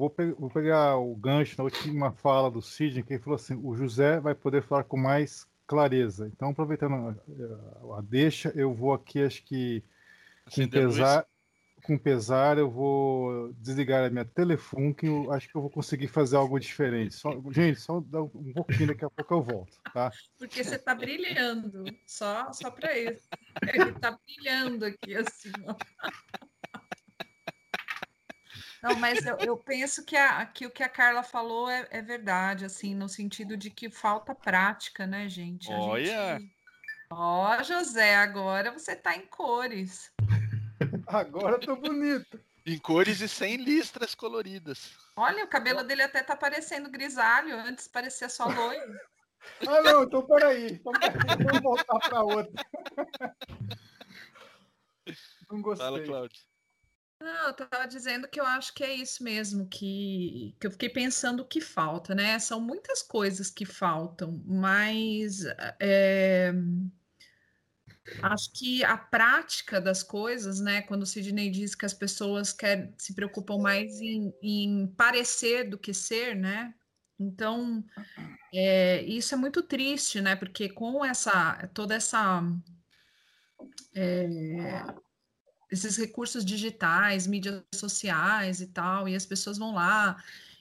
vou, pe vou, pegar o gancho na última fala do Sidney, que ele falou assim: o José vai poder falar com mais clareza. Então, aproveitando a, a deixa, eu vou aqui, acho que com pesar, com pesar, eu vou desligar a minha telefone, que eu acho que eu vou conseguir fazer algo diferente. Só, gente, só dá um pouquinho, daqui a pouco eu volto, tá? Porque você tá brilhando, só, só para isso. Ele tá brilhando aqui, assim, ó. Não, mas eu, eu penso que, a, que, o que a Carla falou é, é, verdade, assim, no sentido de que falta prática, né, gente? A Olha! Gente... Ó, oh, José, agora você tá em cores. Agora tô bonito. Em cores e sem listras coloridas. Olha, o cabelo dele até tá parecendo grisalho, antes parecia só loiro. ah, não, então peraí. Então, vamos voltar para outra. Não gostei. Fala, Cláudio. Não, eu estava dizendo que eu acho que é isso mesmo, que, que eu fiquei pensando o que falta, né? São muitas coisas que faltam, mas é, acho que a prática das coisas, né? Quando o Sidney diz que as pessoas quer, se preocupam mais em, em parecer do que ser, né? Então, é, isso é muito triste, né? Porque com essa toda essa é, esses recursos digitais, mídias sociais e tal, e as pessoas vão lá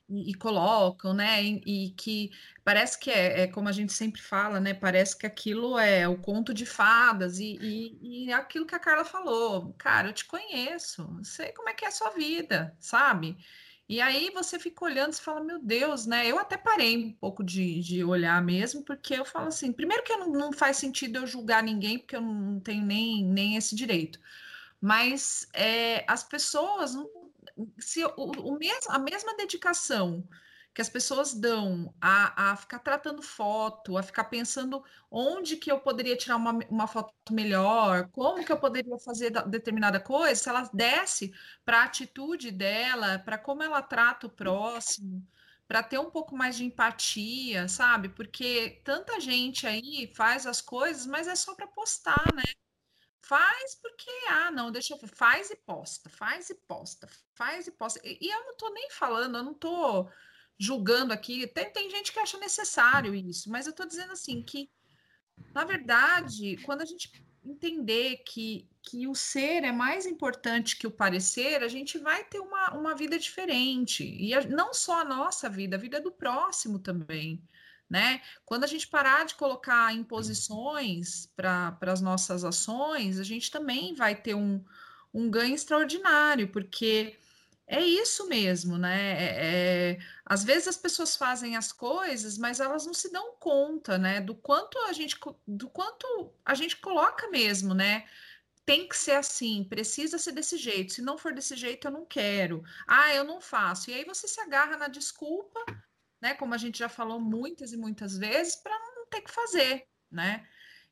e, e colocam, né? E, e, que parece que é, é, como a gente sempre fala, né? Parece que aquilo é o conto de fadas e, e, e aquilo que a Carla falou, cara, eu te conheço, sei como é que é a sua vida, sabe? E aí você fica olhando e fala, meu Deus, né? Eu até parei um pouco de, de olhar mesmo, porque eu falo assim, primeiro que não, não faz sentido eu julgar ninguém, porque eu não tenho nem, nem esse direito mas é, as pessoas, se o, o a mesma dedicação que as pessoas dão a, a ficar tratando foto, a ficar pensando onde que eu poderia tirar uma, uma foto melhor, como que eu poderia fazer determinada coisa, se ela desse para a atitude dela, para como ela trata o próximo, para ter um pouco mais de empatia, sabe? Porque tanta gente aí faz as coisas, mas é só para postar, né? Faz porque, ah, não, deixa eu faz e posta, faz e posta, faz e posta. E, e eu não tô nem falando, eu não tô julgando aqui. Tem, tem gente que acha necessário isso, mas eu tô dizendo assim que, na verdade, quando a gente entender que, que o ser é mais importante que o parecer, a gente vai ter uma, uma vida diferente. E a, não só a nossa vida, a vida do próximo também né? Quando a gente parar de colocar imposições para as nossas ações, a gente também vai ter um, um ganho extraordinário, porque é isso mesmo, né? É, é, às vezes as pessoas fazem as coisas, mas elas não se dão conta, né? Do quanto a gente, do quanto a gente coloca mesmo, né? Tem que ser assim, precisa ser desse jeito. Se não for desse jeito, eu não quero. Ah, eu não faço. E aí você se agarra na desculpa né? Como a gente já falou muitas e muitas vezes, para não ter que fazer, né?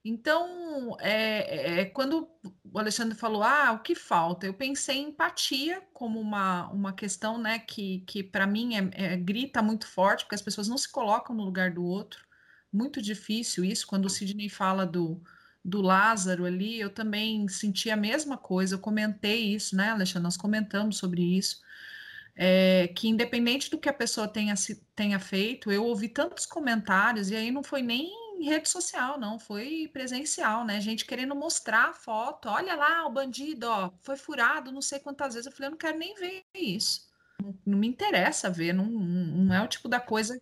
Então, é, é, quando o Alexandre falou, ah, o que falta? Eu pensei em empatia como uma, uma questão, né, que, que para mim é, é, grita muito forte, porque as pessoas não se colocam no lugar do outro. Muito difícil isso. Quando o Sidney fala do, do Lázaro ali, eu também senti a mesma coisa. Eu comentei isso, né, Alexandre? Nós comentamos sobre isso é, que independente do que a pessoa tenha, tenha feito, eu ouvi tantos comentários, e aí não foi nem em rede social, não, foi presencial, né? Gente querendo mostrar a foto, olha lá o bandido, ó, foi furado não sei quantas vezes. Eu falei, eu não quero nem ver isso. Não, não me interessa ver, não, não é o tipo da coisa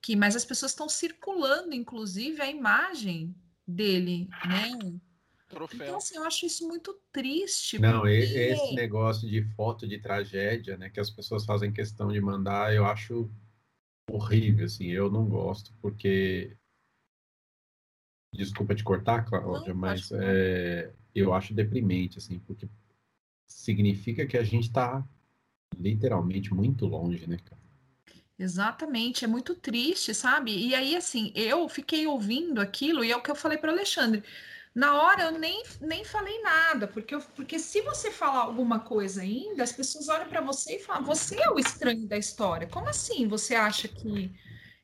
que. Mas as pessoas estão circulando, inclusive, a imagem dele, né? Troféu. Então, assim, eu acho isso muito triste. Não, porque... esse negócio de foto de tragédia, né, que as pessoas fazem questão de mandar, eu acho horrível, assim, eu não gosto, porque. Desculpa te cortar, Cláudia, não, mas é, eu acho deprimente, assim, porque significa que a gente está literalmente muito longe, né, cara? Exatamente, é muito triste, sabe? E aí, assim, eu fiquei ouvindo aquilo, e é o que eu falei para o Alexandre na hora eu nem, nem falei nada, porque, eu, porque se você falar alguma coisa ainda, as pessoas olham para você e falam: você é o estranho da história. Como assim? Você acha que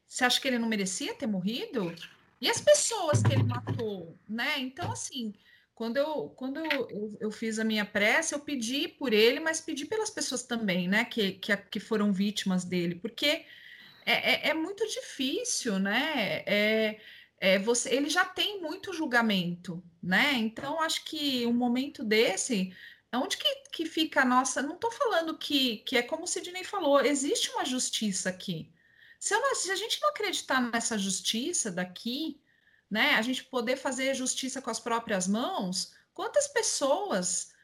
você acha que ele não merecia ter morrido? E as pessoas que ele matou, né? Então, assim, quando eu, quando eu, eu, fiz a minha prece, eu pedi por ele, mas pedi pelas pessoas também, né, que, que, que foram vítimas dele, porque é, é, é muito difícil, né? É, é, você, ele já tem muito julgamento, né? Então, acho que um momento desse, onde que, que fica a nossa. Não estou falando que, que é como o Sidney falou, existe uma justiça aqui. Se, eu, se a gente não acreditar nessa justiça daqui, né? A gente poder fazer justiça com as próprias mãos, quantas pessoas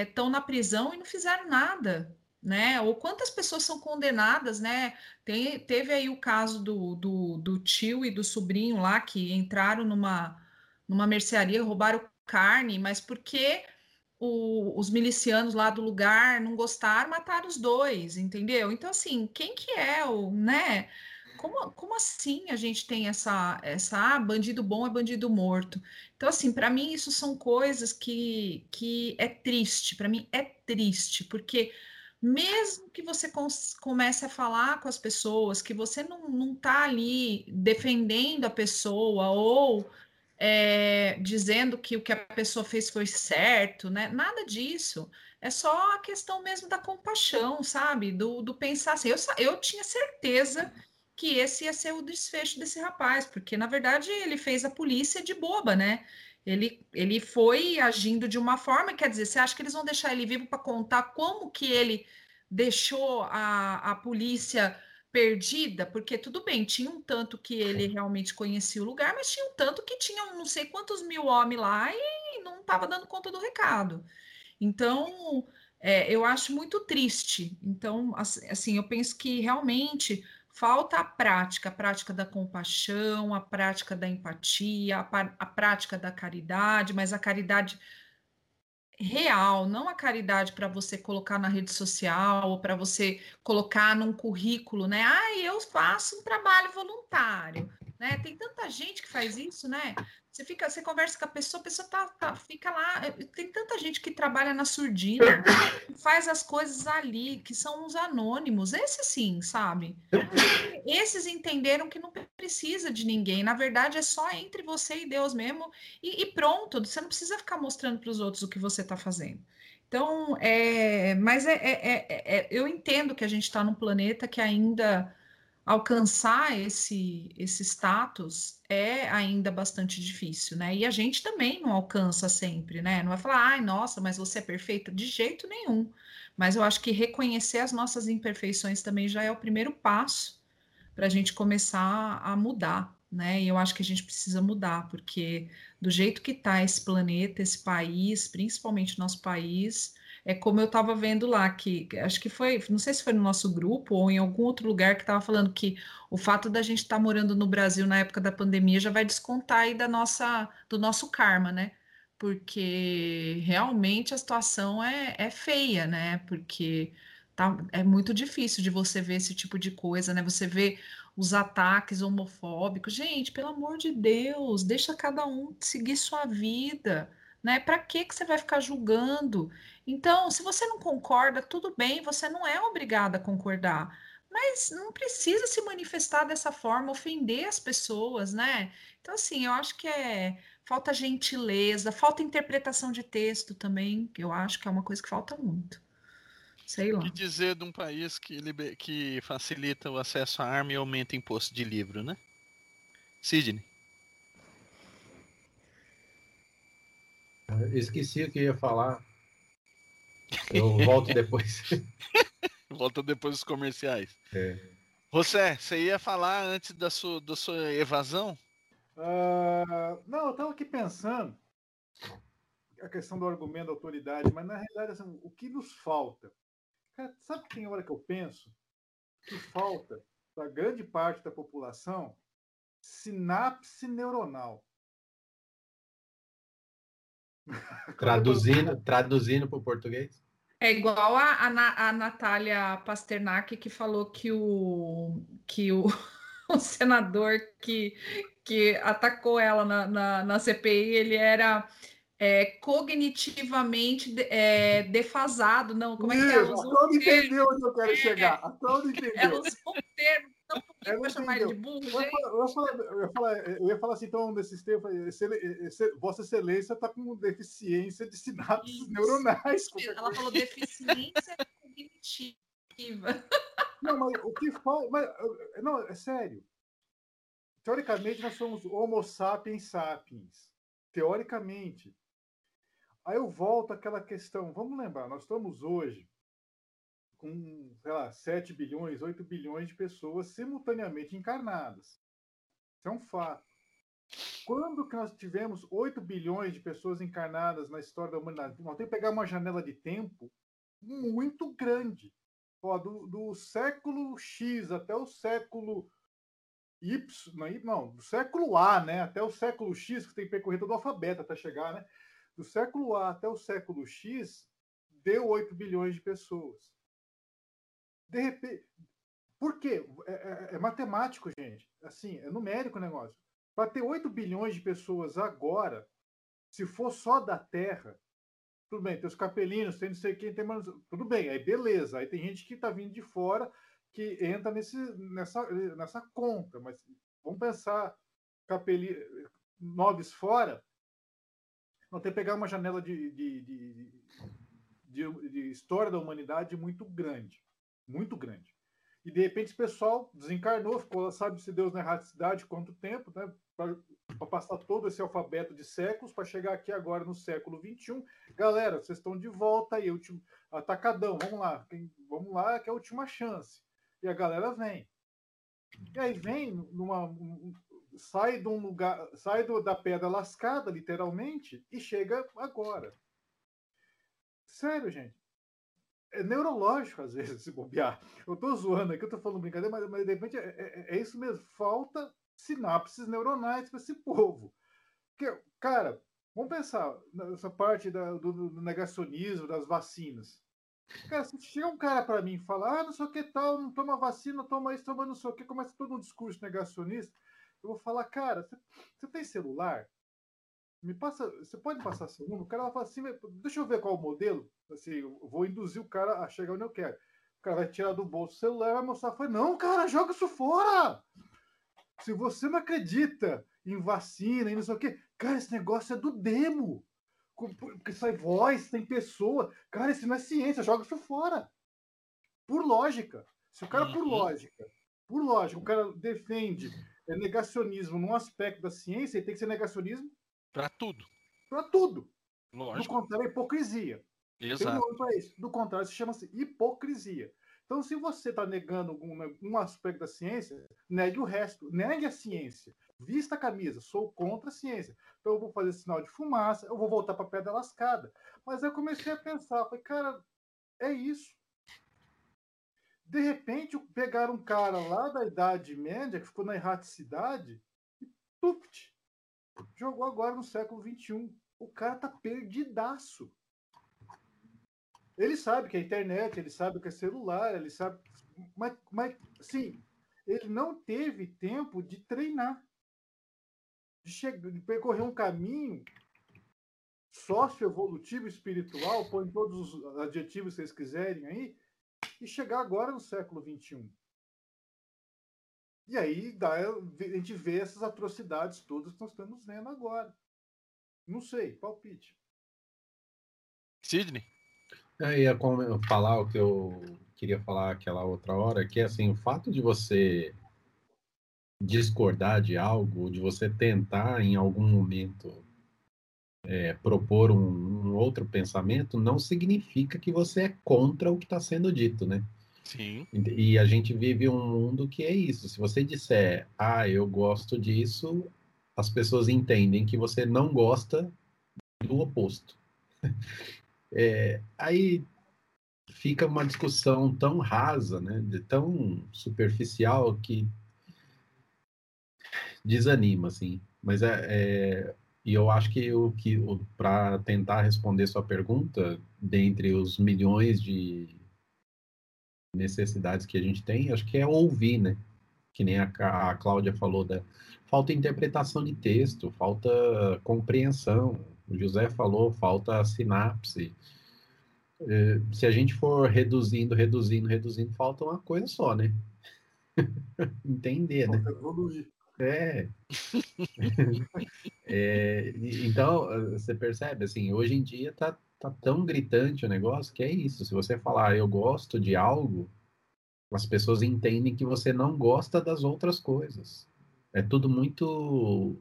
estão é, na prisão e não fizeram nada, né? Ou quantas pessoas são condenadas, né? Tem, teve aí o caso do, do, do, tio e do sobrinho lá que entraram numa, numa mercearia, roubaram carne, mas porque o, os milicianos lá do lugar não gostaram, mataram os dois, entendeu? Então, assim, quem que é o, né? Como, como assim a gente tem essa, essa, ah, bandido bom é bandido morto? Então, assim, para mim isso são coisas que, que é triste, para mim é triste, porque mesmo que você comece a falar com as pessoas, que você não está ali defendendo a pessoa ou é, dizendo que o que a pessoa fez foi certo, né? Nada disso. É só a questão mesmo da compaixão, sabe? Do, do pensar assim. Eu, eu tinha certeza que esse ia ser o desfecho desse rapaz, porque na verdade ele fez a polícia de boba, né? Ele, ele foi agindo de uma forma, quer dizer, você acha que eles vão deixar ele vivo para contar como que ele deixou a, a polícia perdida? Porque tudo bem, tinha um tanto que ele realmente conhecia o lugar, mas tinha um tanto que tinha não sei quantos mil homens lá e não estava dando conta do recado. Então, é, eu acho muito triste. Então, assim, eu penso que realmente falta a prática, a prática da compaixão, a prática da empatia, a, a prática da caridade, mas a caridade real, não a caridade para você colocar na rede social ou para você colocar num currículo, né? Ah, eu faço um trabalho voluntário, né? Tem tanta gente que faz isso, né? Você fica, você conversa com a pessoa, a pessoa tá, tá, fica lá. Eh, tem tanta gente que trabalha na surdina, faz as coisas ali, que são os anônimos. Esse sim, sabe? Esses entenderam que não precisa de ninguém. Na verdade, é só entre você e Deus mesmo. E, e pronto, você não precisa ficar mostrando para os outros o que você está fazendo. Então, é, mas é, é, é eu entendo que a gente está num planeta que ainda alcançar esse, esse status é ainda bastante difícil, né? E a gente também não alcança sempre, né? Não vai falar, ai, nossa, mas você é perfeita, de jeito nenhum. Mas eu acho que reconhecer as nossas imperfeições também já é o primeiro passo para a gente começar a mudar, né? E eu acho que a gente precisa mudar, porque do jeito que está esse planeta, esse país, principalmente nosso país, é como eu estava vendo lá, que acho que foi, não sei se foi no nosso grupo ou em algum outro lugar que estava falando que o fato da gente estar tá morando no Brasil na época da pandemia já vai descontar aí da nossa, do nosso karma, né? Porque realmente a situação é, é feia, né? Porque tá, é muito difícil de você ver esse tipo de coisa, né? Você vê os ataques homofóbicos. Gente, pelo amor de Deus, deixa cada um seguir sua vida né? Para que que você vai ficar julgando? Então, se você não concorda, tudo bem, você não é obrigada a concordar, mas não precisa se manifestar dessa forma, ofender as pessoas, né? Então, assim, eu acho que é falta gentileza, falta interpretação de texto também, que eu acho que é uma coisa que falta muito. Sei lá. O que dizer de um país que, liber... que facilita o acesso à arma e aumenta o imposto de livro, né? Sidney. Esqueci o que ia falar. Eu volto depois. Volta depois dos comerciais. É. José, você ia falar antes da sua, da sua evasão? Uh, não, eu estava aqui pensando a questão do argumento da autoridade, mas na realidade, assim, o que nos falta? Cara, sabe que tem hora que eu penso que falta para grande parte da população sinapse neuronal. Traduzindo, traduzindo para o português? É igual a, a, a Natália Pasternak que falou que o, que o, o senador que, que atacou ela na, na, na CPI, ele era é, cognitivamente é, defasado, não, como é que é? Ela não entendeu onde eu quero é, chegar. A entendeu. Ela usou um termo Então, por que vai chamar ele de burro, eu ia, falar, eu, ia falar, eu ia falar assim, então, nesses tempos, Vossa Excelência está com deficiência de sinapses Isso. neuronais. Ela falou deficiência cognitiva. Não, mas o que falta. Mas, não, é sério. Teoricamente, nós somos Homo sapiens sapiens. Teoricamente. Aí eu volto àquela questão. Vamos lembrar, nós estamos hoje com, sei lá, 7 bilhões, 8 bilhões de pessoas simultaneamente encarnadas. Isso é um fato. Quando que nós tivemos 8 bilhões de pessoas encarnadas na história da humanidade? Nós temos que pegar uma janela de tempo muito grande. Ó, do, do século X até o século Y, não, não, do século A, né, até o século X, que tem percorrido do alfabeto até chegar, né? Do século A até o século X, deu 8 bilhões de pessoas. De repente. Por quê? É, é, é matemático, gente. Assim, é numérico o negócio. Para ter 8 bilhões de pessoas agora, se for só da Terra, tudo bem, tem os capelinos, tem não sei quem, tem mais. Tudo bem, aí beleza. Aí tem gente que está vindo de fora que entra nesse, nessa, nessa conta. Mas vamos pensar capeli, noves fora, não tem que pegar uma janela de, de, de, de, de história da humanidade muito grande muito grande. E de repente esse pessoal desencarnou, ficou, sabe se Deus na erraticidade quanto tempo, né? Para passar todo esse alfabeto de séculos, para chegar aqui agora no século XXI. Galera, vocês estão de volta aí, último, atacadão, vamos lá, vamos lá, que é a última chance. E a galera vem. E aí vem numa. sai de um lugar, sai do, da pedra lascada, literalmente, e chega agora. Sério, gente é neurológico, às vezes, se bobear. Eu estou zoando aqui, eu estou falando brincadeira, mas, mas de repente é, é, é, isso mesmo. Falta sinapses neuronais para esse povo. Porque, cara, vamos pensar nessa parte da, do, do, negacionismo, das vacinas. Cara, se chega um cara para mim e fala, ah, não sei o que tal, não toma vacina, toma isso, toma não sei o que, começa todo um discurso negacionista, eu vou falar, cara, você, você tem celular? Me passa, você pode passar seu número? O cara vai falar assim, deixa eu ver qual o modelo. Assim, vou induzir o cara a chegar onde eu quero. O cara vai tirar do bolso o celular vai mostrar. Foi, não, cara, joga isso fora! Se você não acredita em vacina e não sei o quê, cara, esse negócio é do demo. Porque sai voz, tem pessoa. Cara, isso não é ciência, joga isso fora. Por lógica. Se o cara, por uhum. lógica, por lógica, o cara defende é negacionismo num aspecto da ciência, ele tem que ser negacionismo para tudo. Para tudo. Lógico. Do contrário, é hipocrisia. Exato. Tem isso. Do contrário, se chama-se hipocrisia. Então, se você está negando um, um, aspecto da ciência, negue o resto, negue a ciência. Vista a camisa, sou contra a ciência. Então, eu vou fazer sinal de fumaça, eu vou voltar para a pedra lascada. Mas eu comecei a pensar, falei, cara, é isso. De repente, pegaram um cara lá da Idade Média, que ficou na erraticidade, e tupt, jogou agora no século XXI. O cara tá perdidaço. Ele sabe que é internet, ele sabe que é celular, ele sabe. Mas, mas sim, ele não teve tempo de treinar, de, chegar, de percorrer um caminho socioevolutivo espiritual, põe todos os adjetivos que vocês quiserem aí, e chegar agora no século XXI. E aí dá, a gente vê essas atrocidades todas que nós estamos vendo agora. Não sei, palpite. Sidney? Eu ia falar o que eu queria falar aquela outra hora, que é assim, o fato de você discordar de algo, de você tentar em algum momento é, propor um, um, outro pensamento, não significa que você é contra o que está sendo dito, né? Sim. E a gente vive um mundo que é isso. Se você disser, ah, eu gosto disso, as pessoas entendem que você não gosta do oposto. É, aí fica uma discussão tão rasa, né, tão superficial que desanima, assim. Mas é, é e eu acho que o que para tentar responder sua pergunta, dentre os milhões de necessidades que a gente tem, acho que é ouvir, né? Que nem a, a Cláudia falou da falta interpretação de texto, falta compreensão, o José falou, falta sinapse. É, se a gente for reduzindo, reduzindo, reduzindo, falta uma coisa só, né? entender, né? Evoluir. É. é. Então, você percebe, assim, hoje em dia tá, tá tão gritante o negócio que é isso. Se você falar, eu gosto de algo, as pessoas entendem que você não gosta das outras coisas. É tudo muito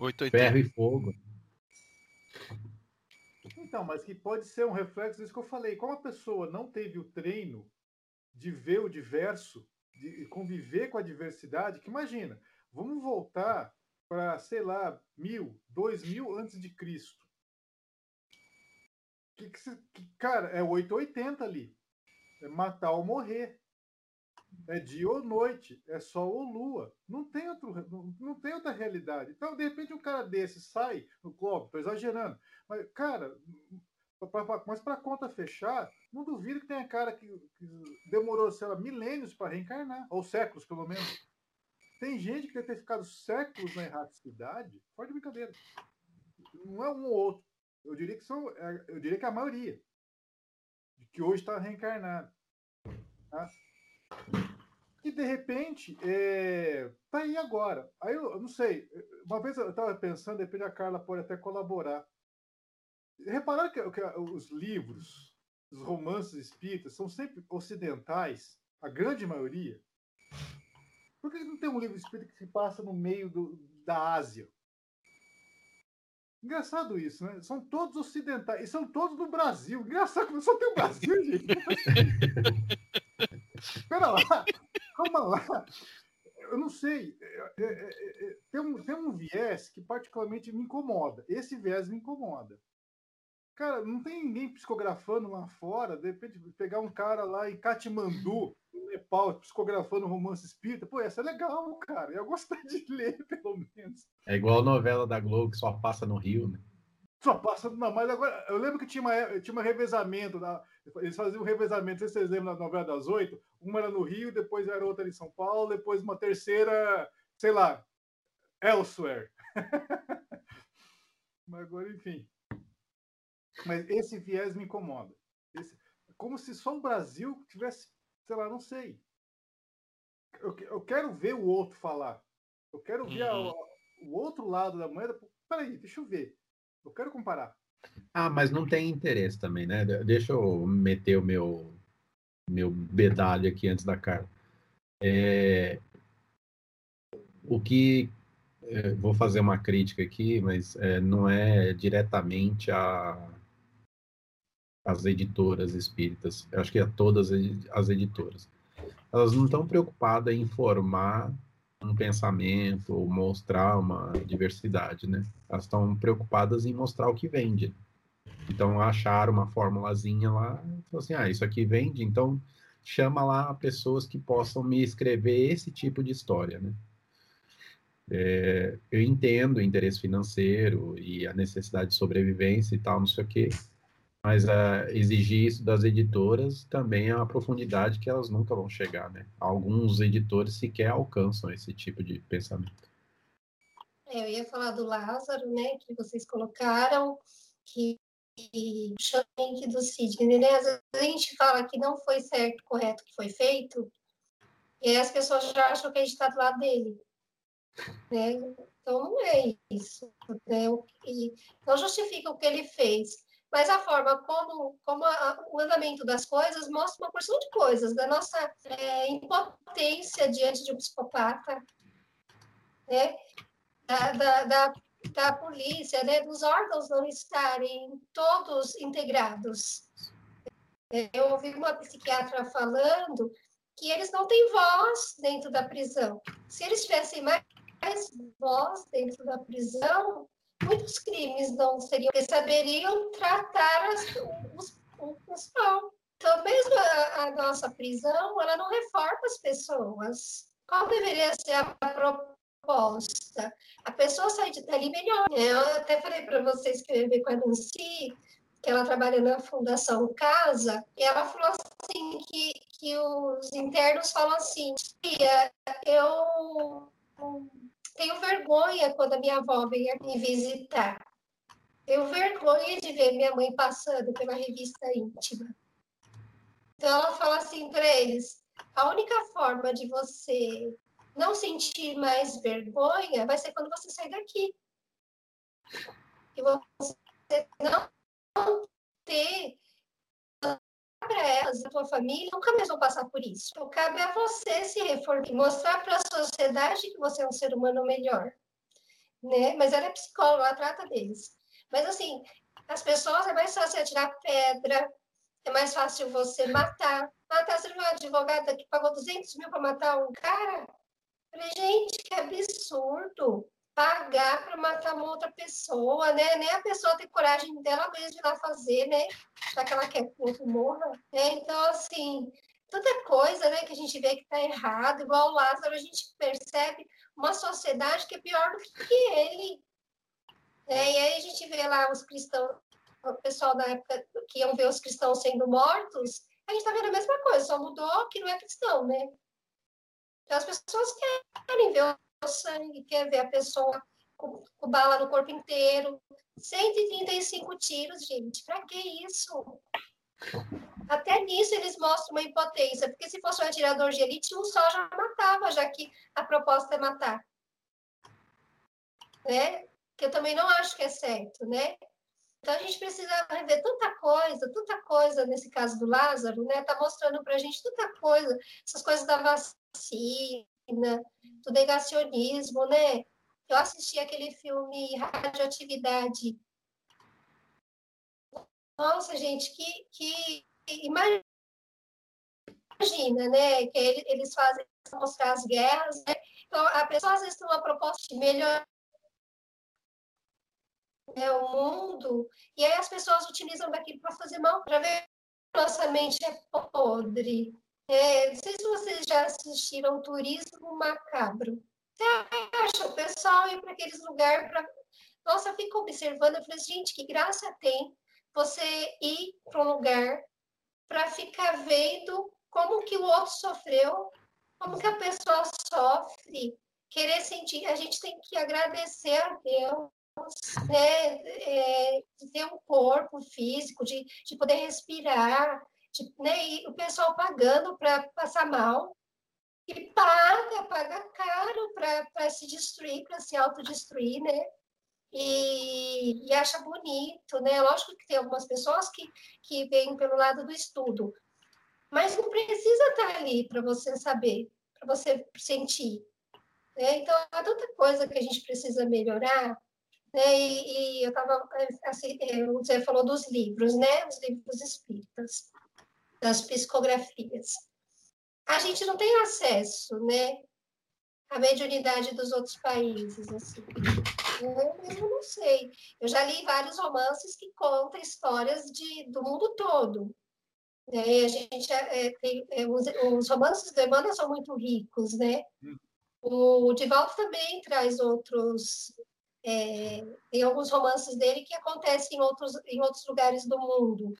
880. ferro e fogo. Então, mas que pode ser um reflexo disso que eu falei. Como a pessoa não teve o treino de ver o diverso, de conviver com a diversidade, que imagina, vamos voltar para, sei lá, mil, dois mil antes de Cristo. Que, que, que, cara, é 880 ali. É matar ou morrer. É dia ou noite, é sol ou lua. Não tem, outro, não, não tem outra realidade. Então, de repente, um cara desse sai no clube, estou exagerando, mas, cara, pra, mas para conta fechar, não duvido que tenha cara que, que demorou, sei lá, milênios para reencarnar, ou séculos, pelo menos. Tem gente que deve ter ficado séculos na erraticidade, fora de brincadeira. Não é um ou outro. Eu diria que são, é, eu diria que é a maioria que hoje está reencarnado. Tá? E de repente, é, tá aí agora. Aí eu, eu não sei, uma vez eu estava pensando, de a Carla pode até colaborar. Repararam que, que os livros, os romances espíritas são sempre ocidentais, a grande maioria? Por que não tem um livro espírita que se passa no meio do, da Ásia? Engraçado isso, né? São todos ocidentais. E são todos do Brasil. Engraçado, só tem o Brasil, gente. Espera lá. Calma lá. Eu não sei. É, é, é, é, tem, um, tem um viés que particularmente me incomoda. Esse viés me incomoda. Cara, não tem ninguém psicografando lá fora, de repente pegar um cara lá em Katmandu, no Nepal, psicografando romance espírita, pô, essa é legal, cara. Eu gostaria de ler, pelo menos. É igual a novela da Globo que só passa no Rio, né? Só passa. Não, mas agora. Eu lembro que tinha, uma, tinha um revezamento. Da, eles faziam um revezamento, não sei se vocês lembram da novela das oito. Uma era no Rio, depois era outra em São Paulo, depois uma terceira, sei lá, elsewhere. mas agora, enfim. Mas esse viés me incomoda. Esse, como se só o Brasil tivesse, sei lá, não sei. Eu, eu quero ver o outro falar. Eu quero ver uhum. a, o outro lado da moeda. Peraí, deixa eu ver. Eu quero comparar. Ah, mas não tem interesse também, né? Deixa eu meter o meu meu bedalho aqui antes da Carla. É, o que é, vou fazer uma crítica aqui, mas é, não é diretamente a as editoras espíritas, eu acho que a todas as editoras. Elas não estão preocupadas em informar um pensamento ou mostrar uma diversidade, né? Elas estão preocupadas em mostrar o que vende. Então acharam uma formulazinha lá, assim, ah, isso aqui vende, então chama lá pessoas que possam me escrever esse tipo de história, né? É, eu entendo o interesse financeiro e a necessidade de sobrevivência e tal, não sei o quê, mas uh, exigir isso das editoras também é uma profundidade que elas nunca vão chegar, né? Alguns editores sequer alcançam esse tipo de pensamento. É, eu ia falar do Lázaro, né, que vocês colocaram, que o do Sidney, né? Às vezes a gente fala que não foi certo, correto que foi feito, e aí as pessoas já acham que a gente está do lado dele. Né? Então não é isso. Né? E não justifica o que ele fez mas a forma como, como a, o andamento das coisas mostra uma porção de coisas, da nossa é, impotência diante de um psicopata, né? da, da, da, da polícia, né? dos órgãos não estarem todos integrados. Eu ouvi uma psiquiatra falando que eles não têm voz dentro da prisão. Se eles tivessem mais voz dentro da prisão, muitos crimes não seriam, porque saberiam tratar as, os, os pau. Então, mesmo a, a, nossa prisão, ela não reforma as pessoas. Qual deveria ser a proposta? A pessoa sair dali melhor. Eu até falei para vocês que eu ia ver com a Nancy, que ela trabalha na Fundação Casa, e ela falou assim que, que os internos falam assim, eu tenho vergonha quando a minha avó vem me visitar. Tenho vergonha de ver minha mãe passando pela revista íntima. Então ela fala assim para eles: a única forma de você não sentir mais vergonha vai ser quando você sair daqui. E você não ter para elas, a tua família, nunca mais vão passar por isso. Então, cabe a você se reformar, mostrar para a sociedade que você é um ser humano melhor. Né? Mas ela é psicóloga, ela trata deles. Mas, assim, as pessoas é mais fácil atirar pedra, é mais fácil você matar. Matar, você viu uma advogada que pagou 200 mil para matar um cara? Falei, gente, que absurdo pagar para matar uma outra pessoa, né? Nem a pessoa tem coragem dela mesma de ir lá fazer, né? Já que ela quer que o outro morra. Né? Então, assim, tanta coisa né, que a gente vê que está errado, igual o Lázaro, a gente percebe uma sociedade que é pior do que ele. É, e aí a gente vê lá os cristãos, o pessoal da época que iam ver os cristãos sendo mortos, a gente está vendo a mesma coisa, só mudou que não é cristão, né? Então as pessoas querem ver o sangue, quer ver a pessoa com, com bala no corpo inteiro. 135 tiros, gente, para que isso? Até nisso eles mostram uma impotência, porque se fosse um atirador de elite, um só já matava, já que a proposta é matar. Né? Que eu também não acho que é certo, né? Então a gente precisa rever tanta coisa, tanta coisa nesse caso do Lázaro, né? Tá mostrando para a gente tanta coisa, essas coisas da vacina, do negacionismo, né? Eu assisti aquele filme Radioatividade. Nossa, gente, que, que imagina, né? Que eles fazem mostrar as guerras, né? Então, a pessoa às vezes tem uma proposta de melhorar né, o mundo, e aí as pessoas utilizam daquilo para fazer mal, para ver nossa mente é podre. É, não sei se vocês já assistiram Turismo Macabro. Você acha o pessoal ir para aqueles lugares para. Nossa, eu fico observando, eu falei, gente, que graça tem você ir para um lugar para ficar vendo como que o outro sofreu, como que a pessoa sofre, querer sentir. A gente tem que agradecer a Deus né, é, de ter um corpo físico, de, de poder respirar, né, e o pessoal pagando para passar mal, e paga, paga caro para se destruir, para se autodestruir, né? E, e, acha bonito, né? Lógico que tem algumas pessoas que, que vêm pelo lado do estudo, mas não precisa estar ali para você saber, para você sentir. Né? Então, há tanta coisa que a gente precisa melhorar, né? E, e eu estava, assim, é, você falou dos livros, né? Os livros espíritas das psicografias. A gente não tem acesso, né, à mediunidade dos outros países, assim. Eu mesmo não sei. Eu já li vários romances que contam histórias de, do mundo todo. É, a gente é, tem, é, os, os, romances do Emmanuel são muito ricos, né? O Divaldo também traz outros. É, tem alguns romances dele que acontecem em outros, em outros lugares do mundo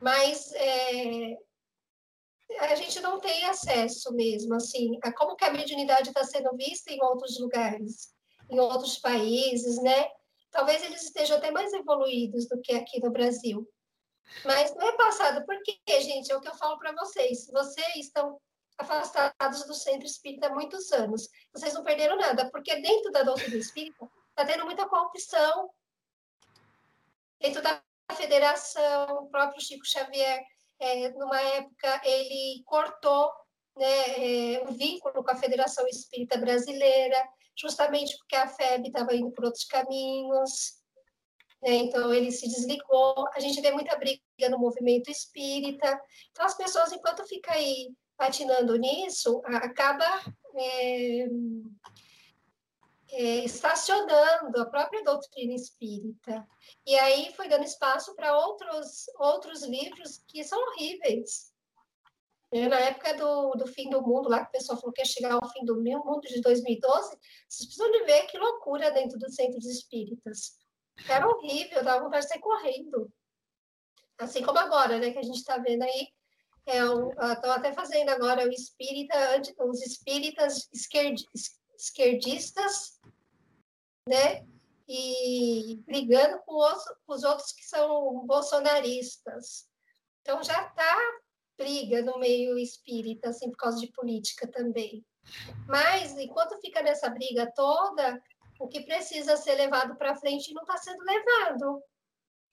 mas é, a gente não tem acesso mesmo, assim, a como que a mediunidade está sendo vista em outros lugares, em outros países, né? Talvez eles estejam até mais evoluídos do que aqui no Brasil. Mas não é passado, porque, gente, é o que eu falo para vocês, vocês estão afastados do centro espírita há muitos anos, vocês não perderam nada, porque dentro da doutrina espírita está tendo muita corrupção, dentro da a federação, o próprio Chico Xavier, é, numa época, ele cortou né, é, o vínculo com a Federação Espírita Brasileira, justamente porque a FEB estava indo por outros caminhos. Né, então, ele se desligou. A gente vê muita briga no movimento espírita. Então, as pessoas, enquanto fica aí patinando nisso, acaba é, é, estacionando a própria doutrina espírita. E aí foi dando espaço para outros, outros livros que são horríveis. Na época do, do fim do mundo, lá que o pessoal falou que ia chegar ao fim do mundo de 2012, vocês precisam de ver que loucura dentro dos centros espíritas. Era horrível, dava vontade de sair correndo. Assim como agora, né, que a gente está vendo aí, estão é até fazendo agora o espírita, os espíritas esquerdistas né? E brigando com os, com os outros que são bolsonaristas. Então já está briga no meio espírita, assim, por causa de política também. Mas, enquanto fica nessa briga toda, o que precisa ser levado para frente não está sendo levado.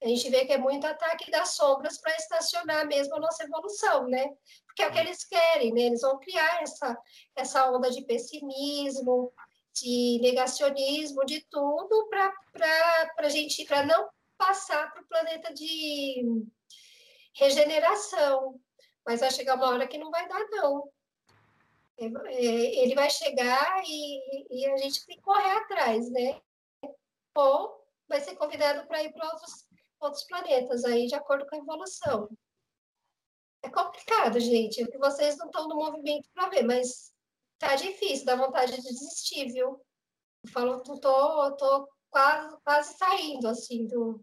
A gente vê que é muito ataque das sombras para estacionar mesmo a nossa evolução, né? Porque é o que eles querem, né? Eles vão criar essa, essa onda de pessimismo, de negacionismo, de tudo, para a gente, para não passar para o planeta de regeneração. Mas vai chegar uma hora que não vai dar, não. É, é, ele vai chegar e, e a gente tem que correr atrás, né? Ou vai ser convidado para ir para outros, outros planetas, aí de acordo com a evolução. É complicado, gente, porque vocês não estão no movimento para ver, mas tá difícil, dá vontade de desistir, viu? Eu falo, tô, tô quase, quase saindo, assim, do,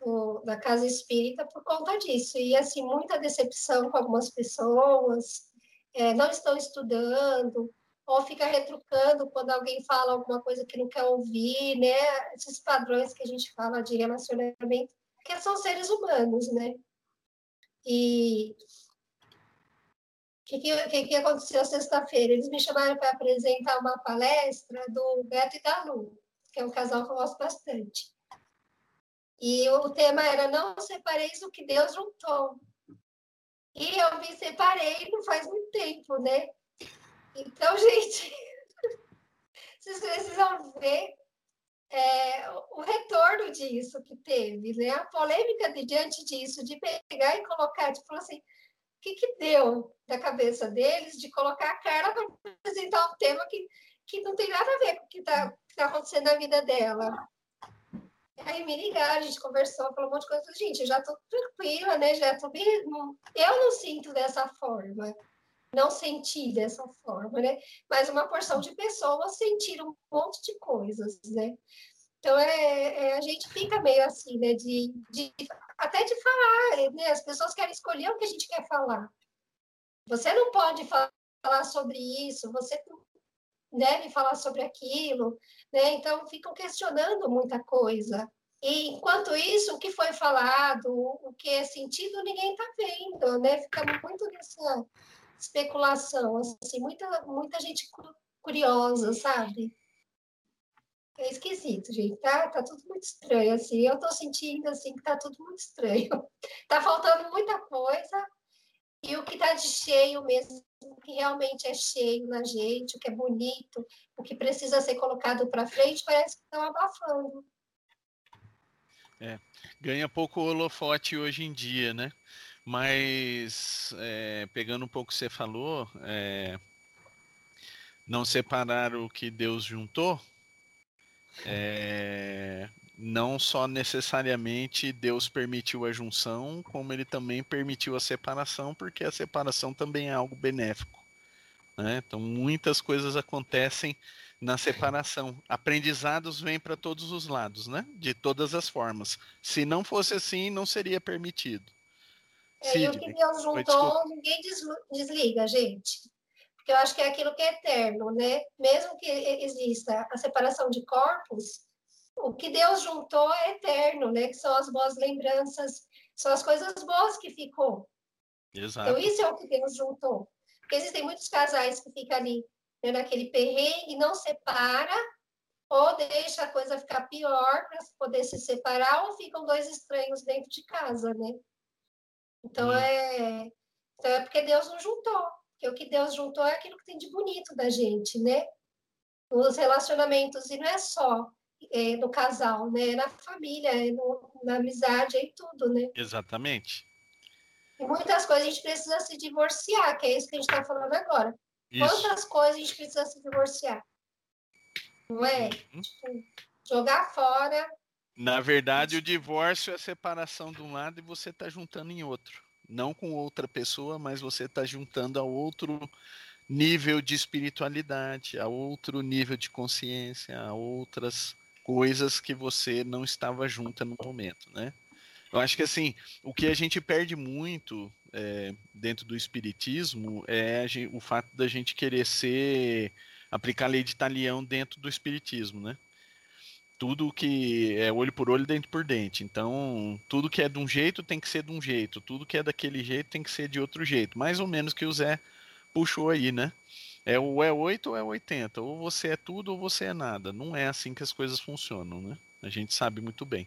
do, da casa espírita por conta disso. E, assim, muita decepção com algumas pessoas, é, não estão estudando, ou fica retrucando quando alguém fala alguma coisa que não quer ouvir, né? Esses padrões que a gente fala de relacionamento, que são seres humanos, né? E o que, que, que, aconteceu sexta-feira? Eles me chamaram para apresentar uma palestra do Beto e da Lu, que é um casal que eu gosto bastante. E o tema era Não separeis o que Deus juntou. E eu me separei não faz muito tempo, né? Então, gente, vocês precisam ver é, o retorno disso que teve, né? A polêmica de, diante disso, de pegar e colocar, tipo assim, o que, que deu da cabeça deles de colocar a cara para apresentar um tema que, que não tem nada a ver com o que está tá acontecendo na vida dela. Aí me ligaram, a gente conversou, falou um monte de coisa. Gente, eu já estou tranquila, né? Já tô bem... Eu não sinto dessa forma, não senti dessa forma, né? Mas uma porção de pessoas sentiram um monte de coisas, né? Então, é, é, a gente fica meio assim, né? De, de, até de falar, né? As pessoas querem escolher o que a gente quer falar. Você não pode falar sobre isso, você deve falar sobre aquilo, né? Então ficam questionando muita coisa. E enquanto isso, o que foi falado, o que é sentido, ninguém está vendo, né? Fica muito nessa especulação, assim, muita, muita gente curiosa, sabe? É esquisito, gente, tá? Tá tudo muito estranho, assim. Eu tô sentindo, assim, que tá tudo muito estranho. Tá faltando muita coisa, e o que está de cheio mesmo, o que realmente é cheio na gente, o que é bonito, o que precisa ser colocado para frente, parece que estão abafando. É, ganha pouco holofote hoje em dia, né? Mas é, pegando um pouco o que você falou, é, não separar o que Deus juntou, é, não só necessariamente Deus permitiu a junção, como ele também permitiu a separação, porque a separação também é algo benéfico. Né? Então, muitas coisas acontecem na separação. Aprendizados vêm para todos os lados, né? de todas as formas. Se não fosse assim, não seria permitido. É, Sidney, e o que Deus juntou, ninguém desliga, gente. Porque eu acho que é aquilo que é eterno, né? Mesmo que exista a separação de corpos, o que Deus juntou é eterno, né? Que são as boas lembranças, são as coisas boas que ficou. Exato. Então, isso é o que Deus juntou. Porque existem muitos casais que ficam ali né, naquele perrengue, não separa, ou deixa a coisa ficar pior para poder se separar, ou ficam dois estranhos dentro de casa, né? Então, hum. é, então é porque Deus não juntou. Porque o que Deus juntou é aquilo que tem de bonito da gente, né? Nos relacionamentos, e não é só é, no casal, né? Na família, é no, na amizade, é em tudo, né? Exatamente. E muitas coisas a gente precisa se divorciar, que é isso que a gente está falando agora. Isso. Quantas coisas a gente precisa se divorciar? Não é? Uhum. Tipo, jogar fora. Na verdade, o divórcio é a separação de um lado e você está juntando em outro. Não com outra pessoa, mas você está juntando a outro nível de espiritualidade, a outro nível de consciência, a outras coisas que você não estava junta no momento, né? Eu acho que assim, o que a gente perde muito é, dentro do espiritismo é gente, o fato da gente querer ser aplicar a lei de talião dentro do espiritismo, né? Tudo que é olho por olho, dente por dente. Então, tudo que é de um jeito tem que ser de um jeito, tudo que é daquele jeito tem que ser de outro jeito. Mais ou menos que o Zé puxou aí, né? É o é 8 ou é 80, ou você é tudo ou você é nada. Não é assim que as coisas funcionam, né? A gente sabe muito bem.